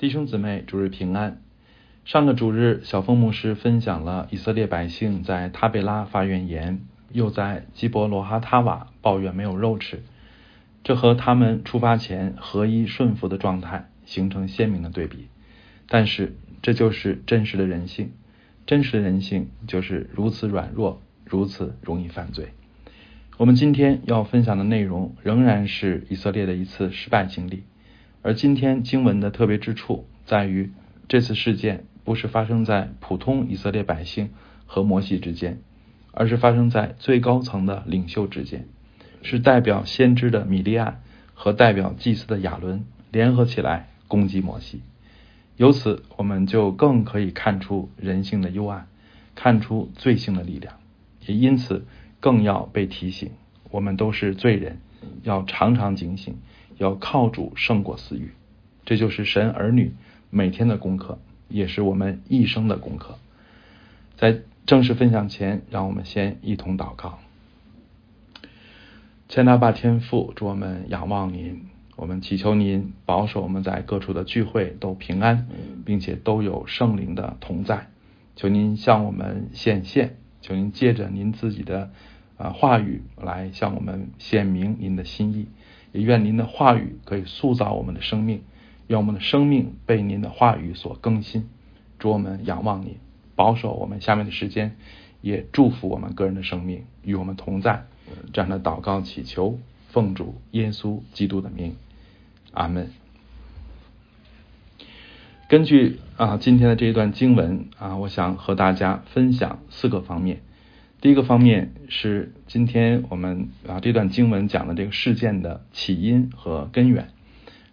弟兄姊妹，主日平安。上个主日，小峰牧师分享了以色列百姓在塔贝拉发怨言，又在基伯罗哈塔瓦抱怨没有肉吃，这和他们出发前合一顺服的状态形成鲜明的对比。但是，这就是真实的人性，真实的人性就是如此软弱，如此容易犯罪。我们今天要分享的内容仍然是以色列的一次失败经历。而今天经文的特别之处在于，这次事件不是发生在普通以色列百姓和摩西之间，而是发生在最高层的领袖之间，是代表先知的米利安和代表祭司的亚伦联合起来攻击摩西。由此，我们就更可以看出人性的幽暗，看出罪性的力量，也因此更要被提醒：我们都是罪人，要常常警醒。要靠主胜过私欲，这就是神儿女每天的功课，也是我们一生的功课。在正式分享前，让我们先一同祷告。千大爸天父，祝我们仰望您，我们祈求您保守我们在各处的聚会都平安，并且都有圣灵的同在。求您向我们显现，求您借着您自己的啊话语来向我们显明您的心意。也愿您的话语可以塑造我们的生命，愿我们的生命被您的话语所更新。祝我们仰望你，保守我们下面的时间，也祝福我们个人的生命与我们同在。这样的祷告祈求，奉主耶稣基督的名，阿门。根据啊今天的这一段经文啊，我想和大家分享四个方面。第一个方面是今天我们啊这段经文讲的这个事件的起因和根源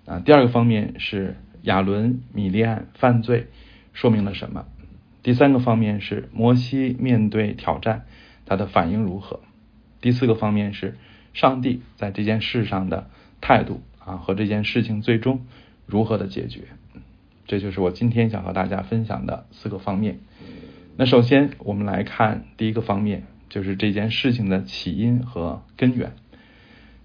啊。第二个方面是亚伦、米利安犯罪说明了什么？第三个方面是摩西面对挑战他的反应如何？第四个方面是上帝在这件事上的态度啊和这件事情最终如何的解决？这就是我今天想和大家分享的四个方面。那首先，我们来看第一个方面，就是这件事情的起因和根源。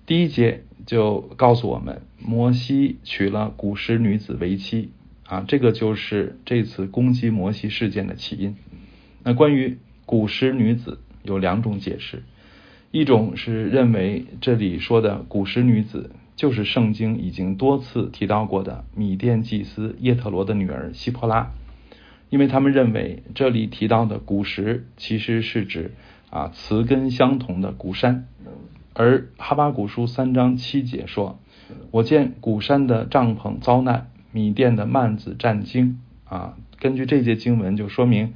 第一节就告诉我们，摩西娶了古时女子为妻啊，这个就是这次攻击摩西事件的起因。那关于古时女子有两种解释，一种是认为这里说的古时女子就是圣经已经多次提到过的米甸祭司叶特罗的女儿希波拉。因为他们认为这里提到的古石其实是指啊词根相同的古山，而哈巴古书三章七节说：“我见古山的帐篷遭难，米店的幔子战惊。”啊，根据这节经文就说明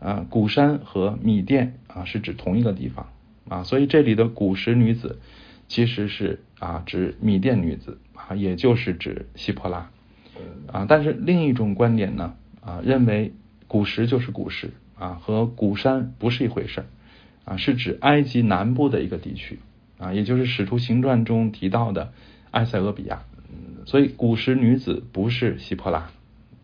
啊古山和米店啊是指同一个地方啊，所以这里的古时女子其实是啊指米店女子啊，也就是指希婆拉啊。但是另一种观点呢？啊，认为古石就是古石啊，和古山不是一回事儿啊，是指埃及南部的一个地区啊，也就是《使徒行传》中提到的埃塞俄比亚。所以古时女子不是希波拉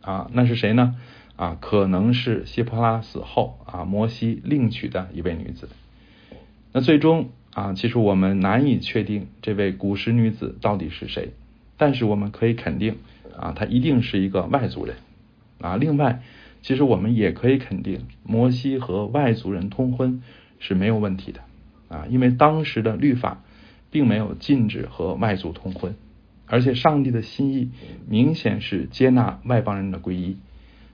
啊，那是谁呢？啊，可能是希波拉死后啊，摩西另娶的一位女子。那最终啊，其实我们难以确定这位古时女子到底是谁，但是我们可以肯定啊，她一定是一个外族人。啊，另外，其实我们也可以肯定，摩西和外族人通婚是没有问题的啊，因为当时的律法并没有禁止和外族通婚，而且上帝的心意明显是接纳外邦人的皈依。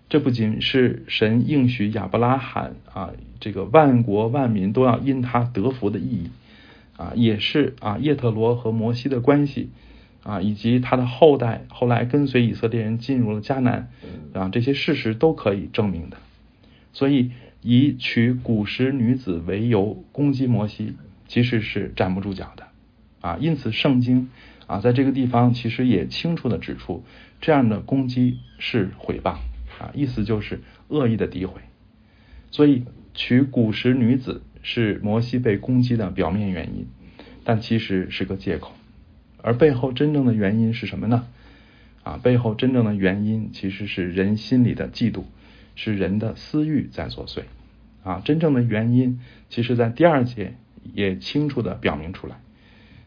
这不仅是神应许亚伯拉罕啊，这个万国万民都要因他得福的意义啊，也是啊叶特罗和摩西的关系。啊，以及他的后代后来跟随以色列人进入了迦南，啊，这些事实都可以证明的。所以以娶古时女子为由攻击摩西，其实是站不住脚的。啊，因此圣经啊在这个地方其实也清楚的指出，这样的攻击是毁谤，啊，意思就是恶意的诋毁。所以娶古时女子是摩西被攻击的表面原因，但其实是个借口。而背后真正的原因是什么呢？啊，背后真正的原因其实是人心里的嫉妒，是人的私欲在作祟。啊，真正的原因，其实在第二节也清楚的表明出来。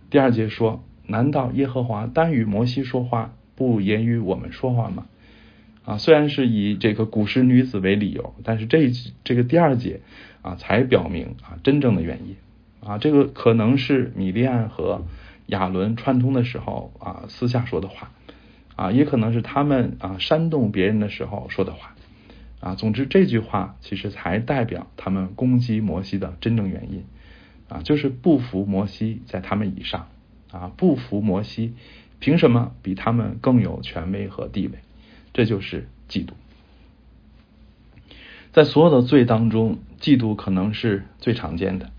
第二节说：“难道耶和华单与摩西说话，不也与我们说话吗？”啊，虽然是以这个古时女子为理由，但是这这个第二节啊，才表明啊真正的原因啊，这个可能是米利安和亚伦串通的时候啊私下说的话啊，也可能是他们啊煽动别人的时候说的话啊。总之，这句话其实才代表他们攻击摩西的真正原因啊，就是不服摩西在他们以上啊，不服摩西凭什么比他们更有权威和地位？这就是嫉妒，在所有的罪当中，嫉妒可能是最常见的。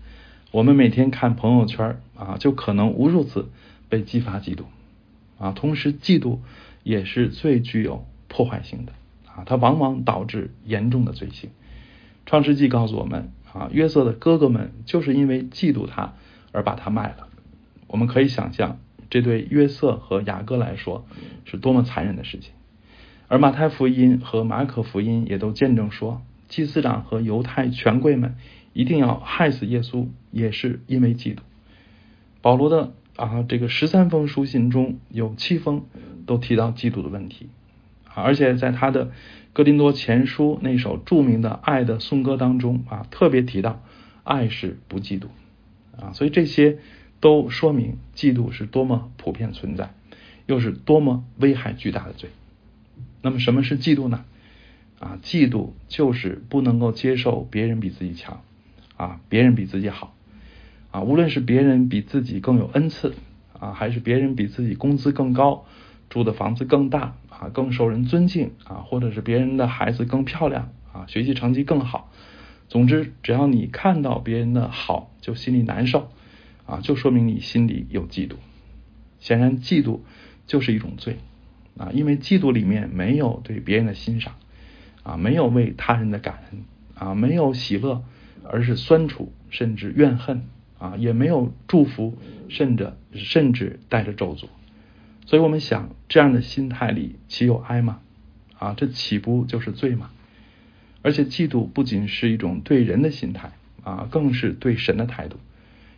我们每天看朋友圈啊，就可能无数次被激发嫉妒啊。同时，嫉妒也是最具有破坏性的啊，它往往导致严重的罪行。创世纪告诉我们啊，约瑟的哥哥们就是因为嫉妒他而把他卖了。我们可以想象，这对约瑟和雅各来说是多么残忍的事情。而马太福音和马可福音也都见证说，祭司长和犹太权贵们一定要害死耶稣，也是因为嫉妒。保罗的啊这个十三封书信中有七封都提到嫉妒的问题啊，而且在他的哥林多前书那首著名的爱的颂歌当中啊，特别提到爱是不嫉妒啊，所以这些都说明嫉妒是多么普遍存在，又是多么危害巨大的罪。那么什么是嫉妒呢？啊，嫉妒就是不能够接受别人比自己强，啊，别人比自己好，啊，无论是别人比自己更有恩赐，啊，还是别人比自己工资更高，住的房子更大，啊，更受人尊敬，啊，或者是别人的孩子更漂亮，啊，学习成绩更好，总之，只要你看到别人的好就心里难受，啊，就说明你心里有嫉妒。显然，嫉妒就是一种罪。啊，因为嫉妒里面没有对别人的欣赏，啊，没有为他人的感恩，啊，没有喜乐，而是酸楚，甚至怨恨，啊，也没有祝福，甚至甚至带着咒诅。所以我们想，这样的心态里岂有哀吗？啊，这岂不就是罪吗？而且嫉妒不仅是一种对人的心态，啊，更是对神的态度。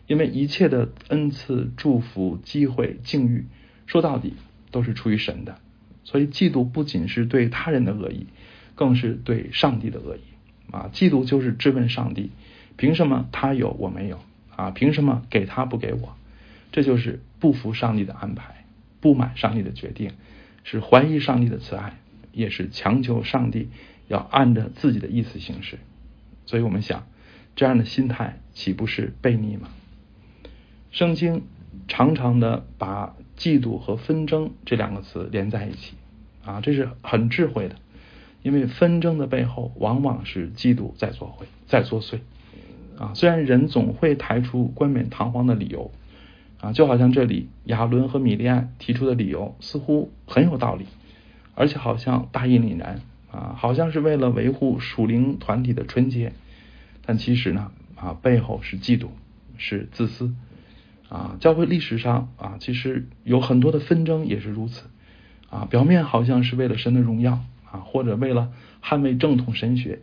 因为一切的恩赐、祝福、机会、境遇，说到底都是出于神的。所以，嫉妒不仅是对他人的恶意，更是对上帝的恶意啊！嫉妒就是质问上帝：凭什么他有我没有啊？凭什么给他不给我？这就是不服上帝的安排，不满上帝的决定，是怀疑上帝的慈爱，也是强求上帝要按着自己的意思行事。所以我们想，这样的心态岂不是悖逆吗？圣经常常的把。嫉妒和纷争这两个词连在一起啊，这是很智慧的，因为纷争的背后往往是嫉妒在作祟，在作祟啊。虽然人总会抬出冠冕堂皇的理由啊，就好像这里亚伦和米利安提出的理由似乎很有道理，而且好像大义凛然啊，好像是为了维护属灵团体的纯洁，但其实呢啊，背后是嫉妒，是自私。啊，教会历史上啊，其实有很多的纷争也是如此啊。表面好像是为了神的荣耀啊，或者为了捍卫正统神学，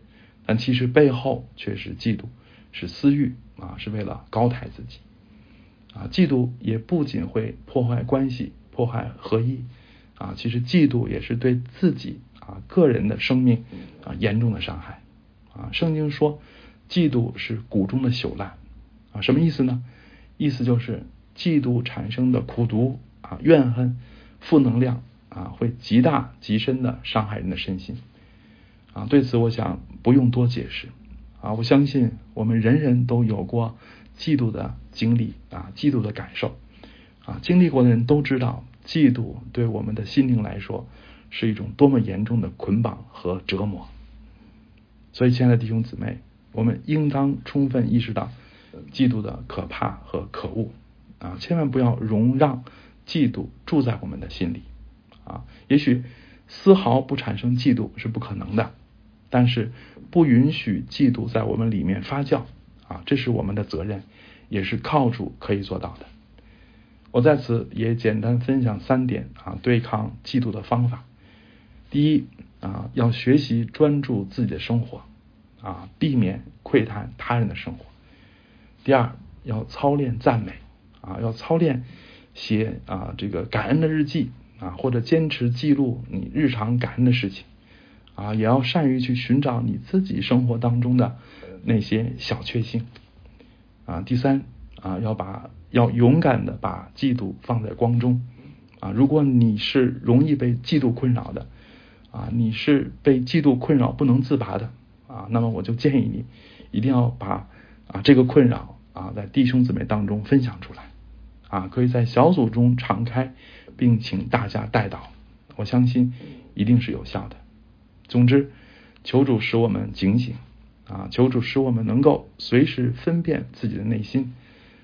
但其实背后却是嫉妒，是私欲啊，是为了高抬自己啊。嫉妒也不仅会破坏关系，破坏合一啊，其实嫉妒也是对自己啊个人的生命啊严重的伤害啊。圣经说，嫉妒是谷中的朽烂啊，什么意思呢？意思就是，嫉妒产生的苦毒啊、怨恨、负能量啊，会极大极深的伤害人的身心啊。对此，我想不用多解释啊。我相信我们人人都有过嫉妒的经历啊，嫉妒的感受啊。经历过的人都知道，嫉妒对我们的心灵来说是一种多么严重的捆绑和折磨。所以，亲爱的弟兄姊妹，我们应当充分意识到。嫉妒的可怕和可恶啊！千万不要容让嫉妒住在我们的心里啊！也许丝毫不产生嫉妒是不可能的，但是不允许嫉妒在我们里面发酵啊！这是我们的责任，也是靠主可以做到的。我在此也简单分享三点啊，对抗嫉妒的方法。第一啊，要学习专注自己的生活啊，避免窥探他人的生活。第二，要操练赞美啊，要操练写啊这个感恩的日记啊，或者坚持记录你日常感恩的事情啊，也要善于去寻找你自己生活当中的那些小确幸啊。第三啊，要把要勇敢的把嫉妒放在光中啊。如果你是容易被嫉妒困扰的啊，你是被嫉妒困扰不能自拔的啊，那么我就建议你一定要把啊这个困扰啊在弟兄姊妹当中分享出来啊，可以在小组中敞开，并请大家带导，我相信一定是有效的。总之，求主使我们警醒啊！求主使我们能够随时分辨自己的内心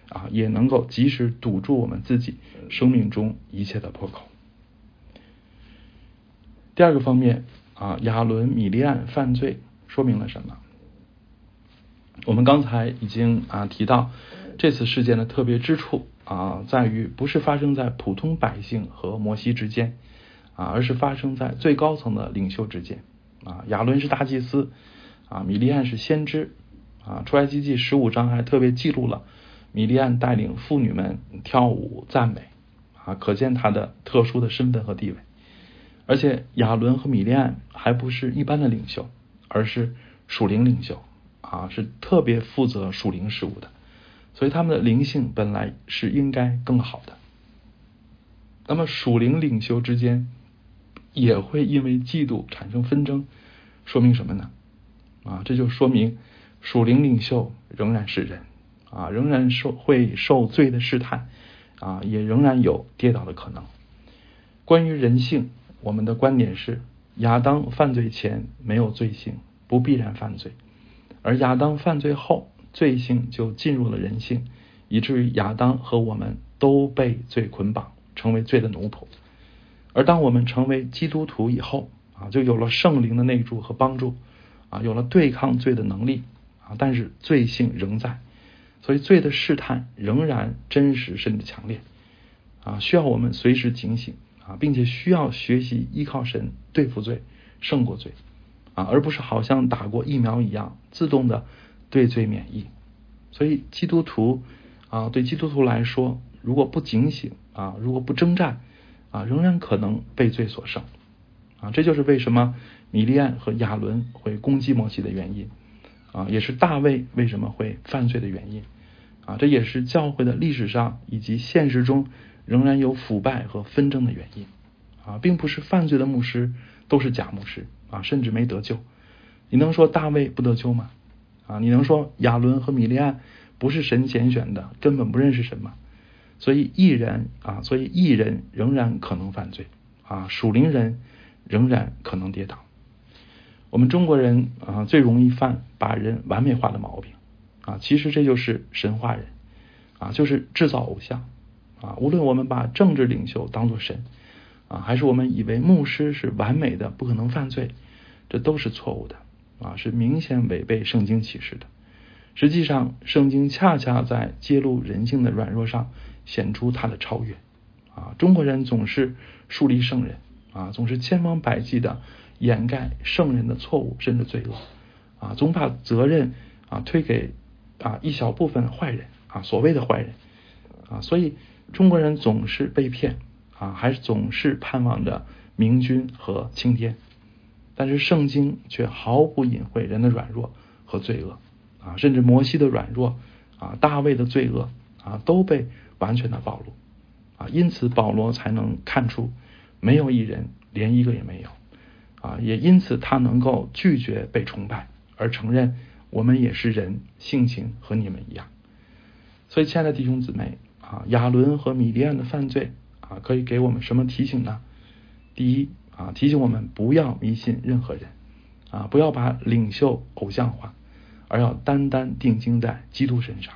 啊，也能够及时堵住我们自己生命中一切的破口。第二个方面啊，亚伦米利安犯罪说明了什么？我们刚才已经啊提到，这次事件的特别之处啊，在于不是发生在普通百姓和摩西之间啊，而是发生在最高层的领袖之间。啊，亚伦是大祭司，啊，米利安是先知，啊，出埃及记十五章还特别记录了米利安带领妇女们跳舞赞美，啊，可见他的特殊的身份和地位。而且亚伦和米利安还不是一般的领袖，而是属灵领袖，啊，是特别负责属灵事务的，所以他们的灵性本来是应该更好的。那么属灵领袖之间。也会因为嫉妒产生纷争，说明什么呢？啊，这就说明属灵领袖仍然是人啊，仍然受会受罪的试探啊，也仍然有跌倒的可能。关于人性，我们的观点是：亚当犯罪前没有罪性，不必然犯罪；而亚当犯罪后，罪性就进入了人性，以至于亚当和我们都被罪捆绑，成为罪的奴仆。而当我们成为基督徒以后啊，就有了圣灵的内助和帮助啊，有了对抗罪的能力啊，但是罪性仍在，所以罪的试探仍然真实甚至强烈啊，需要我们随时警醒啊，并且需要学习依靠神对付罪，胜过罪啊，而不是好像打过疫苗一样自动的对罪免疫。所以基督徒啊，对基督徒来说，如果不警醒啊，如果不征战。啊，仍然可能被罪所胜，啊，这就是为什么米利安和亚伦会攻击摩西的原因，啊，也是大卫为什么会犯罪的原因，啊，这也是教会的历史上以及现实中仍然有腐败和纷争的原因，啊，并不是犯罪的牧师都是假牧师，啊，甚至没得救，你能说大卫不得救吗？啊，你能说亚伦和米利安不是神拣选的，根本不认识神吗？所以艺人啊，所以艺人仍然可能犯罪啊，属灵人仍然可能跌倒。我们中国人啊，最容易犯把人完美化的毛病啊，其实这就是神话人啊，就是制造偶像啊。无论我们把政治领袖当作神啊，还是我们以为牧师是完美的，不可能犯罪，这都是错误的啊，是明显违背圣经启示的。实际上，圣经恰恰在揭露人性的软弱上。显出他的超越啊！中国人总是树立圣人啊，总是千方百计的掩盖圣人的错误甚至罪恶啊，总把责任啊推给啊一小部分坏人啊，所谓的坏人啊，所以中国人总是被骗啊，还是总是盼望着明君和青天，但是圣经却毫不隐晦人的软弱和罪恶啊，甚至摩西的软弱啊，大卫的罪恶啊，都被。完全的暴露啊，因此保罗才能看出没有一人，连一个也没有啊，也因此他能够拒绝被崇拜，而承认我们也是人，性情和你们一样。所以，亲爱的弟兄姊妹啊，亚伦和米利安的犯罪啊，可以给我们什么提醒呢？第一啊，提醒我们不要迷信任何人啊，不要把领袖偶像化，而要单单定睛在基督身上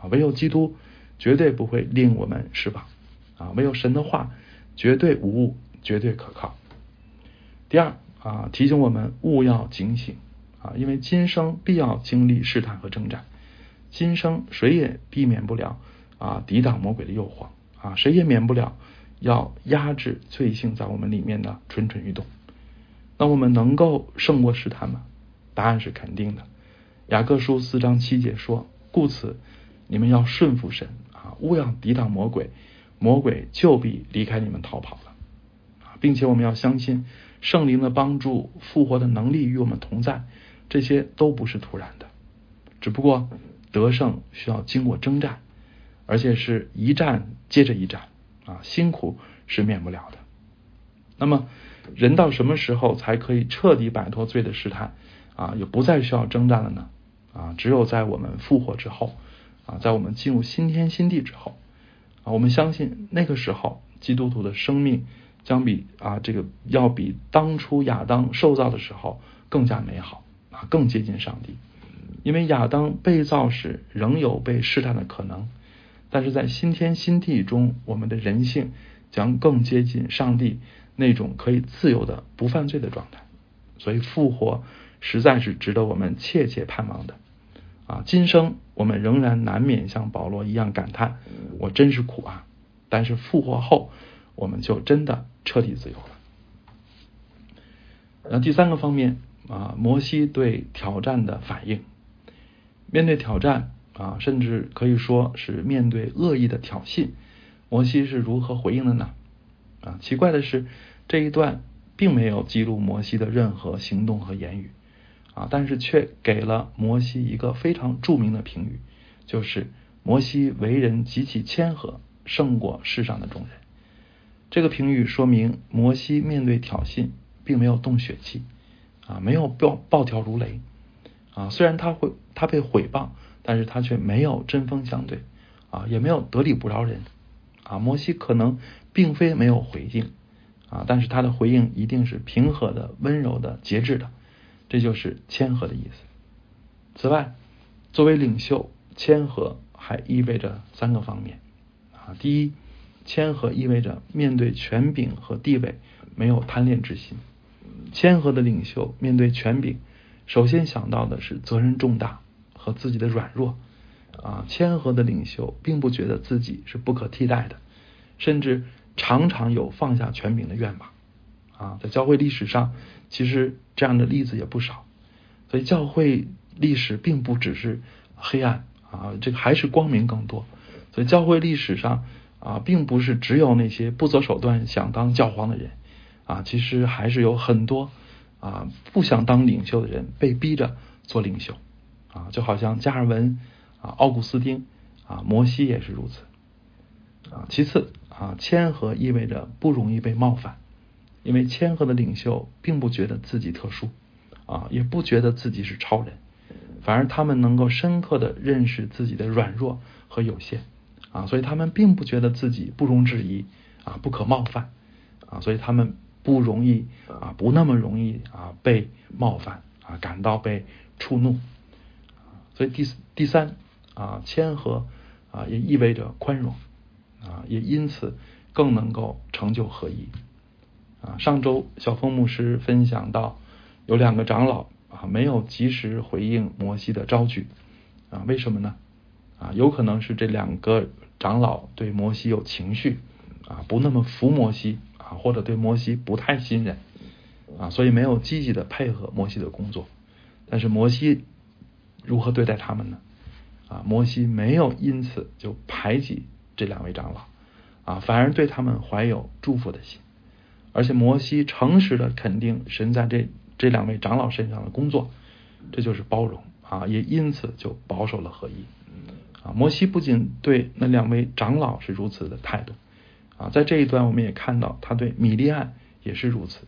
啊，唯有基督。绝对不会令我们失望啊！唯有神的话绝对无误，绝对可靠。第二啊，提醒我们勿要警醒啊，因为今生必要经历试探和征战，今生谁也避免不了啊抵挡魔鬼的诱惑啊，谁也免不了要压制罪性在我们里面的蠢蠢欲动。那我们能够胜过试探吗？答案是肯定的。雅各书四章七节说：“故此。”你们要顺服神啊，勿要抵挡魔鬼，魔鬼就必离开你们逃跑了啊，并且我们要相信圣灵的帮助、复活的能力与我们同在，这些都不是突然的。只不过得胜需要经过征战，而且是一战接着一战啊，辛苦是免不了的。那么，人到什么时候才可以彻底摆脱罪的试探啊，也不再需要征战了呢？啊，只有在我们复活之后啊，在我们进入新天新地之后啊，我们相信那个时候基督徒的生命将比啊这个要比当初亚当受造的时候更加美好啊，更接近上帝。因为亚当被造时仍有被试探的可能，但是在新天新地中，我们的人性将更接近上帝那种可以自由的不犯罪的状态。所以复活实在是值得我们切切盼望的。啊，今生我们仍然难免像保罗一样感叹：“我真是苦啊！”但是复活后，我们就真的彻底自由了。那第三个方面啊，摩西对挑战的反应，面对挑战啊，甚至可以说是面对恶意的挑衅，摩西是如何回应的呢？啊，奇怪的是，这一段并没有记录摩西的任何行动和言语。啊，但是却给了摩西一个非常著名的评语，就是摩西为人极其谦和，胜过世上的众人。这个评语说明摩西面对挑衅并没有动血气，啊，没有暴暴跳如雷，啊，虽然他会他被毁谤，但是他却没有针锋相对，啊，也没有得理不饶人，啊，摩西可能并非没有回应，啊，但是他的回应一定是平和的、温柔的、节制的。这就是谦和的意思。此外，作为领袖，谦和还意味着三个方面啊。第一，谦和意味着面对权柄和地位没有贪恋之心。谦和的领袖面对权柄，首先想到的是责任重大和自己的软弱啊。谦和的领袖并不觉得自己是不可替代的，甚至常常有放下权柄的愿望啊。在教会历史上。其实这样的例子也不少，所以教会历史并不只是黑暗啊，这个还是光明更多。所以教会历史上啊，并不是只有那些不择手段想当教皇的人啊，其实还是有很多啊不想当领袖的人被逼着做领袖啊，就好像加尔文啊、奥古斯丁啊、摩西也是如此啊。其次啊，谦和意味着不容易被冒犯。因为谦和的领袖并不觉得自己特殊，啊，也不觉得自己是超人，反而他们能够深刻的认识自己的软弱和有限，啊，所以他们并不觉得自己不容置疑，啊，不可冒犯，啊，所以他们不容易，啊，不那么容易啊被冒犯，啊，感到被触怒，所以第第三，啊，谦和，啊，也意味着宽容，啊，也因此更能够成就合一。啊，上周小峰牧师分享到，有两个长老啊没有及时回应摩西的招举啊，为什么呢？啊，有可能是这两个长老对摩西有情绪啊，不那么服摩西啊，或者对摩西不太信任啊，所以没有积极的配合摩西的工作。但是摩西如何对待他们呢？啊，摩西没有因此就排挤这两位长老啊，反而对他们怀有祝福的心。而且摩西诚实的肯定神在这这两位长老身上的工作，这就是包容啊，也因此就保守了合一啊。摩西不仅对那两位长老是如此的态度啊，在这一段我们也看到他对米利安也是如此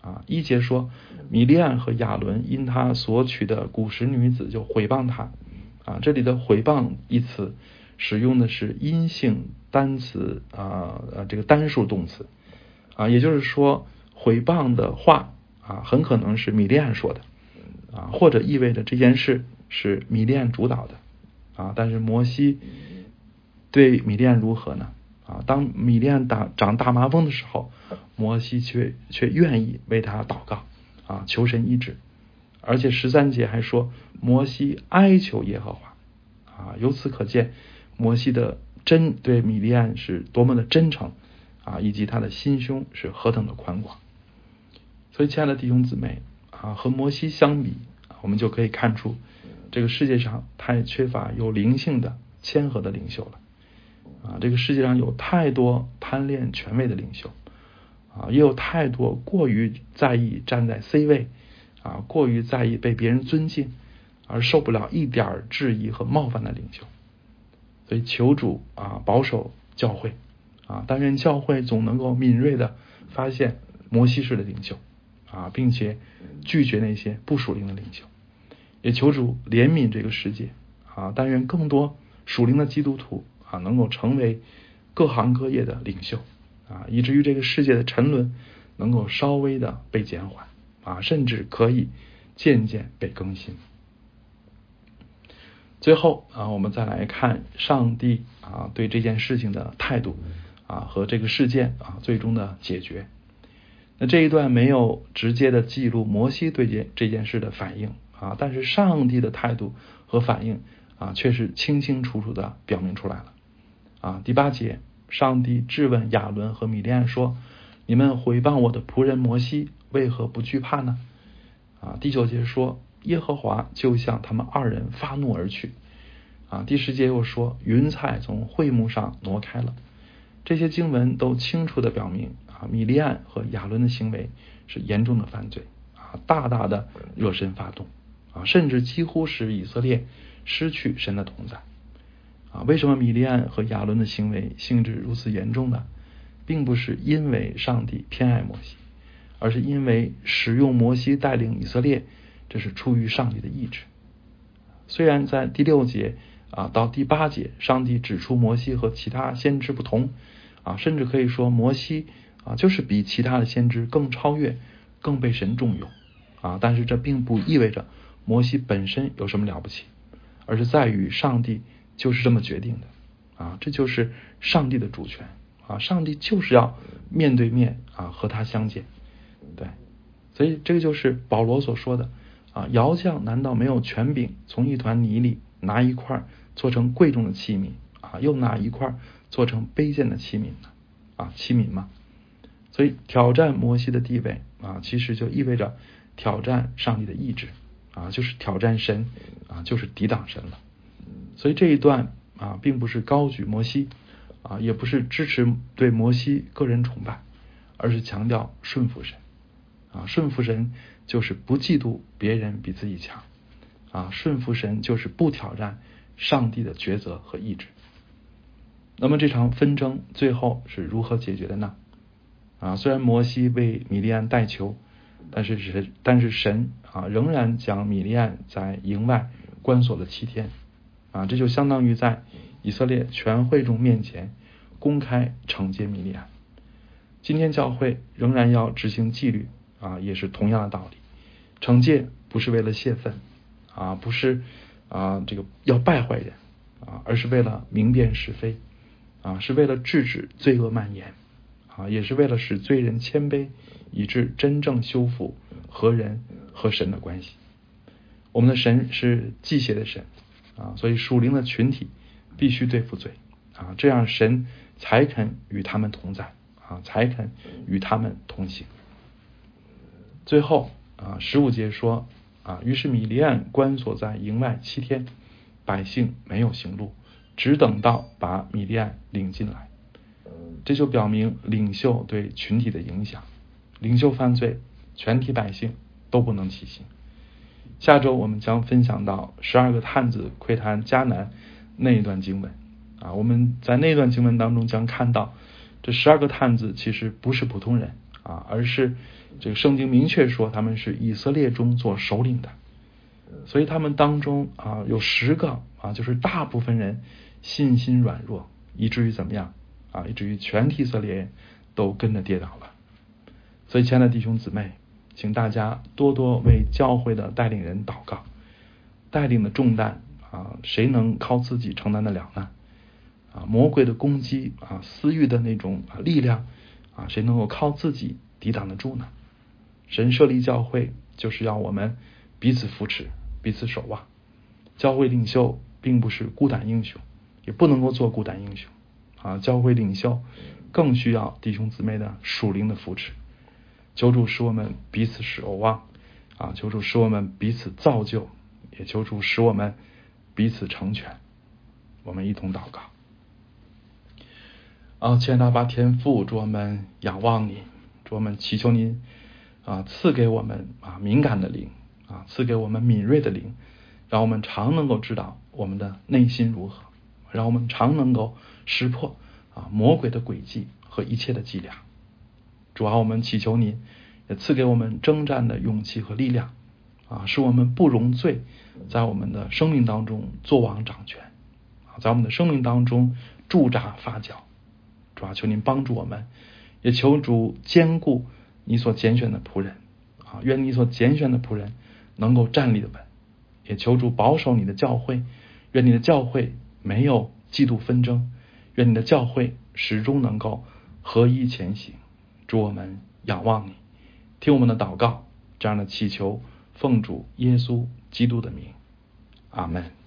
啊。一节说米利安和亚伦因他所娶的古时女子就毁谤他啊，这里的毁谤一词使用的是阴性单词啊呃这个单数动词。啊，也就是说，毁谤的话啊，很可能是米利安说的啊，或者意味着这件事是米利安主导的啊。但是摩西对米利安如何呢？啊，当米利安打长大麻风的时候，摩西却却愿意为他祷告啊，求神医治。而且十三节还说，摩西哀求耶和华啊，由此可见，摩西的真对米利安是多么的真诚。啊，以及他的心胸是何等的宽广，所以，亲爱的弟兄姊妹啊，和摩西相比，我们就可以看出，这个世界上太缺乏有灵性的谦和的领袖了。啊，这个世界上有太多贪恋权位的领袖，啊，也有太多过于在意站在 C 位啊，过于在意被别人尊敬，而受不了一点质疑和冒犯的领袖。所以求主啊，保守教会啊，但愿教会总能够敏锐的发现摩西式的领袖啊，并且拒绝那些不属灵的领袖。也求主怜悯这个世界啊，但愿更多属灵的基督徒啊，能够成为各行各业的领袖啊，以至于这个世界的沉沦能够稍微的被减缓啊，甚至可以渐渐被更新。最后啊，我们再来看上帝啊对这件事情的态度啊和这个事件啊最终的解决。那这一段没有直接的记录摩西对这这件事的反应。啊！但是上帝的态度和反应啊，却是清清楚楚的表明出来了。啊，第八节，上帝质问亚伦和米利安说：“你们毁谤我的仆人摩西，为何不惧怕呢？”啊，第九节说：“耶和华就向他们二人发怒而去。”啊，第十节又说：“云彩从会幕上挪开了。”这些经文都清楚的表明啊，米利安和亚伦的行为是严重的犯罪啊，大大的热身发动。啊，甚至几乎使以色列失去神的同在。啊，为什么米利安和亚伦的行为性质如此严重呢？并不是因为上帝偏爱摩西，而是因为使用摩西带领以色列，这是出于上帝的意志。虽然在第六节啊到第八节，上帝指出摩西和其他先知不同，啊，甚至可以说摩西啊就是比其他的先知更超越、更被神重用。啊，但是这并不意味着。摩西本身有什么了不起，而是在于上帝就是这么决定的啊，这就是上帝的主权啊，上帝就是要面对面啊和他相见，对，所以这个就是保罗所说的啊，窑匠难道没有权柄从一团泥里拿一块做成贵重的器皿啊，又哪一块做成卑贱的器皿呢？啊，器皿嘛？所以挑战摩西的地位啊，其实就意味着挑战上帝的意志。啊，就是挑战神，啊，就是抵挡神了。所以这一段啊，并不是高举摩西，啊，也不是支持对摩西个人崇拜，而是强调顺服神。啊，顺服神就是不嫉妒别人比自己强。啊，顺服神就是不挑战上帝的抉择和意志。那么这场纷争最后是如何解决的呢？啊，虽然摩西为米利安代求。但是神，但是神啊，仍然将米利安在营外关锁了七天啊，这就相当于在以色列全会众面前公开惩戒米利安。今天教会仍然要执行纪律啊，也是同样的道理。惩戒不是为了泄愤啊，不是啊这个要败坏人啊，而是为了明辨是非啊，是为了制止罪恶蔓延啊，也是为了使罪人谦卑。以致真正修复和人和神的关系。我们的神是祭邪的神啊，所以属灵的群体必须对付罪啊，这样神才肯与他们同在啊，才肯与他们同行。最后啊，十五节说啊，于是米利安关锁在营外七天，百姓没有行路，只等到把米利安领进来。这就表明领袖对群体的影响。领袖犯罪，全体百姓都不能起行。下周我们将分享到十二个探子窥探迦南那一段经文啊，我们在那段经文当中将看到，这十二个探子其实不是普通人啊，而是这个圣经明确说他们是以色列中做首领的，所以他们当中啊有十个啊，就是大部分人信心软弱，以至于怎么样啊，以至于全体以色列人都跟着跌倒了。所以，亲爱的弟兄姊妹，请大家多多为教会的带领人祷告。带领的重担啊，谁能靠自己承担得了呢？啊，魔鬼的攻击啊，私欲的那种力量啊，谁能够靠自己抵挡得住呢？神设立教会，就是要我们彼此扶持，彼此守望。教会领袖并不是孤胆英雄，也不能够做孤胆英雄啊。教会领袖更需要弟兄姊妹的属灵的扶持。求主使我们彼此守望，啊！求主使我们彼此造就，也求主使我们彼此成全。我们一同祷告。啊，亲爱的阿爸天父，主我们仰望你，主我们祈求您啊赐给我们啊敏感的灵啊赐给我们敏锐的灵，让我们常能够知道我们的内心如何，让我们常能够识破啊魔鬼的诡计和一切的伎俩。主啊，我们祈求您也赐给我们征战的勇气和力量啊，使我们不容罪在我们的生命当中作王掌权啊，在我们的生命当中驻扎发酵。主啊，求您帮助我们，也求主兼顾你所拣选的仆人啊，愿你所拣选的仆人能够站立的稳，也求主保守你的教会，愿你的教会没有嫉妒纷争，愿你的教会始终能够合一前行。主我们仰望你，听我们的祷告，这样的祈求，奉主耶稣基督的名，阿门。